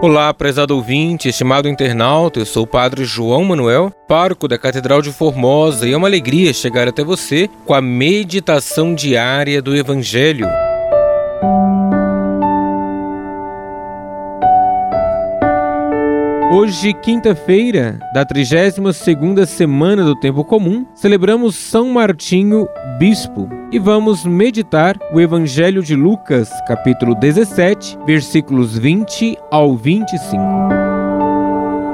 Olá, prezado ouvinte, estimado internauta, eu sou o Padre João Manuel, pároco da Catedral de Formosa, e é uma alegria chegar até você com a meditação diária do Evangelho. Hoje, quinta-feira da 32ª semana do Tempo Comum, celebramos São Martinho, bispo, e vamos meditar o Evangelho de Lucas, capítulo 17, versículos 20 ao 25.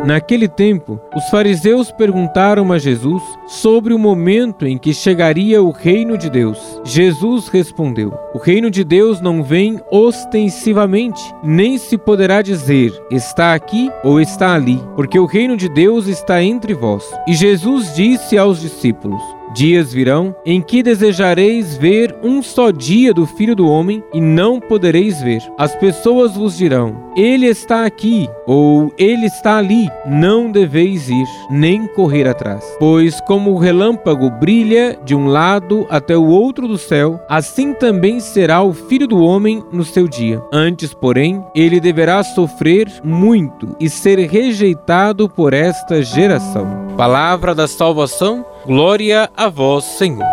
Naquele tempo, os fariseus perguntaram a Jesus sobre o momento em que chegaria o reino de Deus. Jesus respondeu: O reino de Deus não vem ostensivamente, nem se poderá dizer está aqui ou está ali, porque o reino de Deus está entre vós. E Jesus disse aos discípulos: Dias virão em que desejareis ver um só dia do Filho do Homem e não podereis ver. As pessoas vos dirão: Ele está aqui ou Ele está ali. Não deveis ir, nem correr atrás. Pois, como o relâmpago brilha de um lado até o outro do céu, assim também será o Filho do Homem no seu dia. Antes, porém, ele deverá sofrer muito e ser rejeitado por esta geração. Palavra da salvação Glória a vós, Senhor.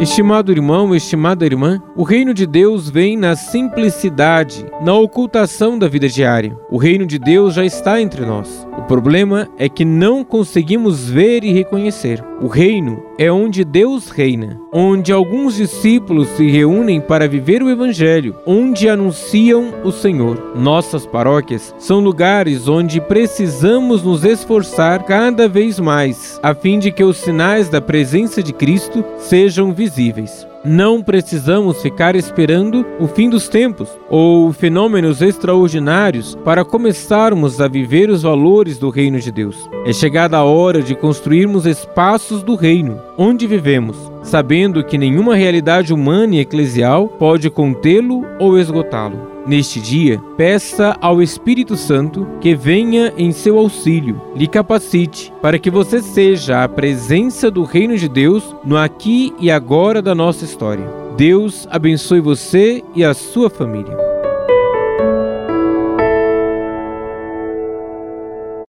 Estimado irmão, estimada irmã, o reino de Deus vem na simplicidade, na ocultação da vida diária. O reino de Deus já está entre nós. O problema é que não conseguimos ver e reconhecer. O reino é onde Deus reina, onde alguns discípulos se reúnem para viver o Evangelho, onde anunciam o Senhor. Nossas paróquias são lugares onde precisamos nos esforçar cada vez mais, a fim de que os sinais da presença de Cristo sejam visíveis. Não precisamos ficar esperando o fim dos tempos ou fenômenos extraordinários para começarmos a viver os valores do reino de Deus. É chegada a hora de construirmos espaços do reino onde vivemos, sabendo que nenhuma realidade humana e eclesial pode contê-lo ou esgotá-lo. Neste dia, peça ao Espírito Santo que venha em seu auxílio, lhe capacite, para que você seja a presença do Reino de Deus no aqui e agora da nossa história. Deus abençoe você e a sua família.